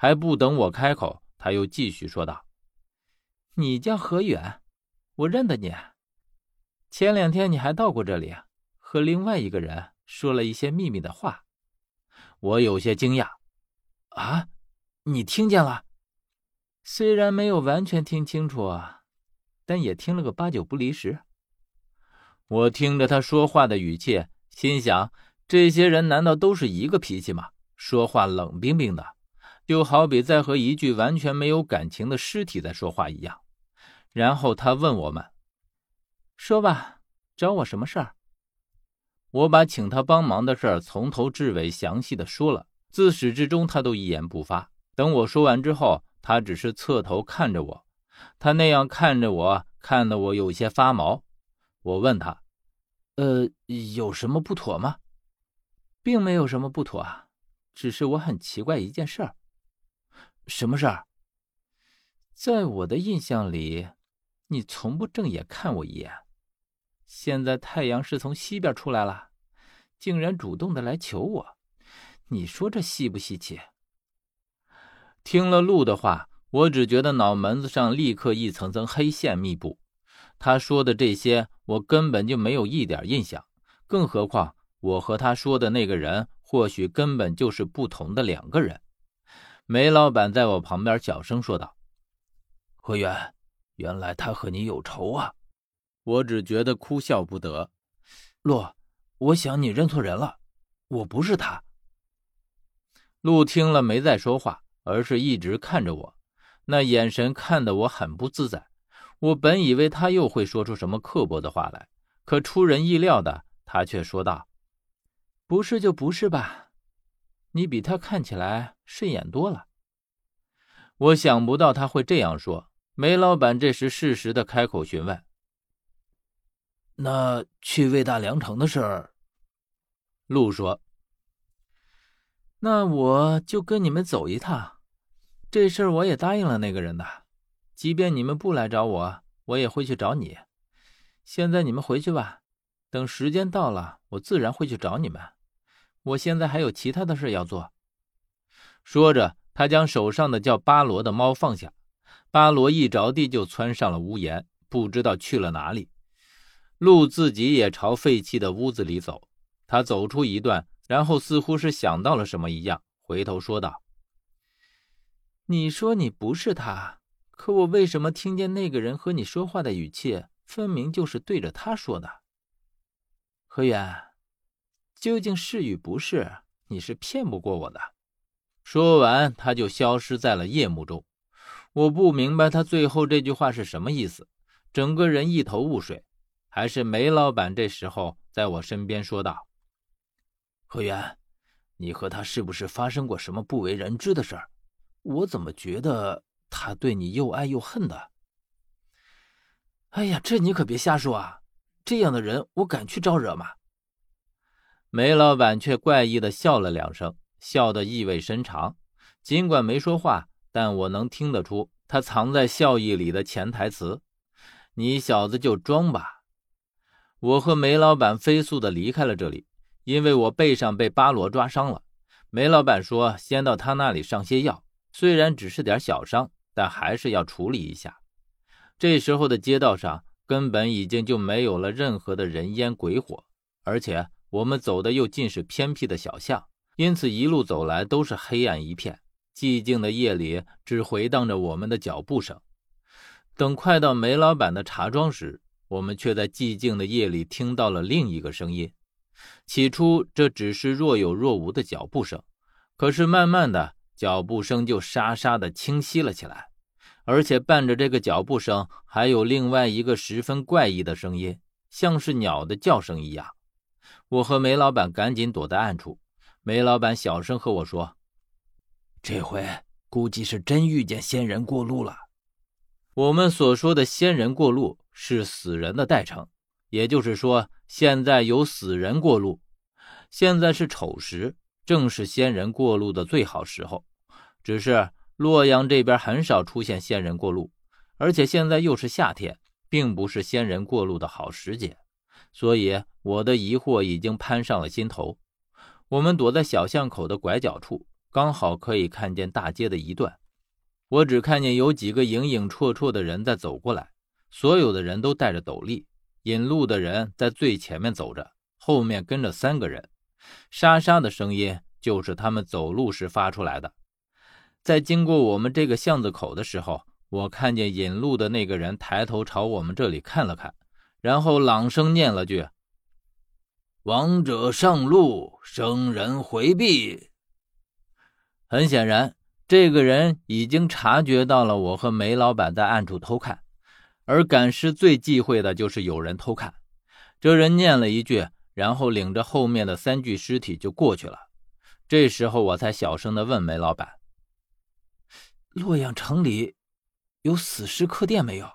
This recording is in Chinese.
还不等我开口，他又继续说道：“你叫何远，我认得你。前两天你还到过这里，和另外一个人说了一些秘密的话。”我有些惊讶：“啊，你听见了？虽然没有完全听清楚，但也听了个八九不离十。”我听着他说话的语气，心想：这些人难道都是一个脾气吗？说话冷冰冰的，就好比在和一具完全没有感情的尸体在说话一样。然后他问我们：“说吧，找我什么事儿？”我把请他帮忙的事儿从头至尾详细的说了，自始至终他都一言不发。等我说完之后，他只是侧头看着我，他那样看着我，看得我有些发毛。我问他：“呃，有什么不妥吗？”“并没有什么不妥啊，只是我很奇怪一件事儿。”“什么事儿？”“在我的印象里，你从不正眼看我一眼。现在太阳是从西边出来了，竟然主动的来求我，你说这稀不稀奇？”听了陆的话，我只觉得脑门子上立刻一层层黑线密布。他说的这些，我根本就没有一点印象，更何况我和他说的那个人，或许根本就是不同的两个人。梅老板在我旁边小声说道：“何源，原来他和你有仇啊！”我只觉得哭笑不得。洛，我想你认错人了，我不是他。陆听了没再说话，而是一直看着我，那眼神看得我很不自在。我本以为他又会说出什么刻薄的话来，可出人意料的，他却说道：“不是就不是吧，你比他看起来顺眼多了。”我想不到他会这样说。梅老板这时适时的开口询问：“那去魏大良城的事儿？”陆说：“那我就跟你们走一趟，这事儿我也答应了那个人的。”即便你们不来找我，我也会去找你。现在你们回去吧，等时间到了，我自然会去找你们。我现在还有其他的事要做。说着，他将手上的叫巴罗的猫放下，巴罗一着地就窜上了屋檐，不知道去了哪里。鹿自己也朝废弃的屋子里走，他走出一段，然后似乎是想到了什么一样，回头说道：“你说你不是他。”可我为什么听见那个人和你说话的语气，分明就是对着他说的？何远，究竟是与不是，你是骗不过我的。说完，他就消失在了夜幕中。我不明白他最后这句话是什么意思，整个人一头雾水。还是梅老板这时候在我身边说道：“何源，你和他是不是发生过什么不为人知的事儿？我怎么觉得……”他对你又爱又恨的。哎呀，这你可别瞎说啊！这样的人，我敢去招惹吗？梅老板却怪异的笑了两声，笑得意味深长。尽管没说话，但我能听得出他藏在笑意里的潜台词：“你小子就装吧。”我和梅老板飞速的离开了这里，因为我背上被巴罗抓伤了。梅老板说：“先到他那里上些药，虽然只是点小伤。”但还是要处理一下。这时候的街道上根本已经就没有了任何的人烟鬼火，而且我们走的又尽是偏僻的小巷，因此一路走来都是黑暗一片。寂静的夜里只回荡着我们的脚步声。等快到梅老板的茶庄时，我们却在寂静的夜里听到了另一个声音。起初这只是若有若无的脚步声，可是慢慢的。脚步声就沙沙的清晰了起来，而且伴着这个脚步声，还有另外一个十分怪异的声音，像是鸟的叫声一样。我和梅老板赶紧躲在暗处。梅老板小声和我说：“这回估计是真遇见仙人过路了。”我们所说的仙人过路是死人的代称，也就是说，现在有死人过路。现在是丑时。正是仙人过路的最好时候，只是洛阳这边很少出现仙人过路，而且现在又是夏天，并不是仙人过路的好时节，所以我的疑惑已经攀上了心头。我们躲在小巷口的拐角处，刚好可以看见大街的一段。我只看见有几个影影绰绰的人在走过来，所有的人都戴着斗笠。引路的人在最前面走着，后面跟着三个人。沙沙的声音就是他们走路时发出来的。在经过我们这个巷子口的时候，我看见引路的那个人抬头朝我们这里看了看，然后朗声念了句：“亡者上路，生人回避。”很显然，这个人已经察觉到了我和梅老板在暗处偷看，而赶尸最忌讳的就是有人偷看。这人念了一句，然后领着后面的三具尸体就过去了。这时候，我才小声的问梅老板：“洛阳城里有死尸客店没有？”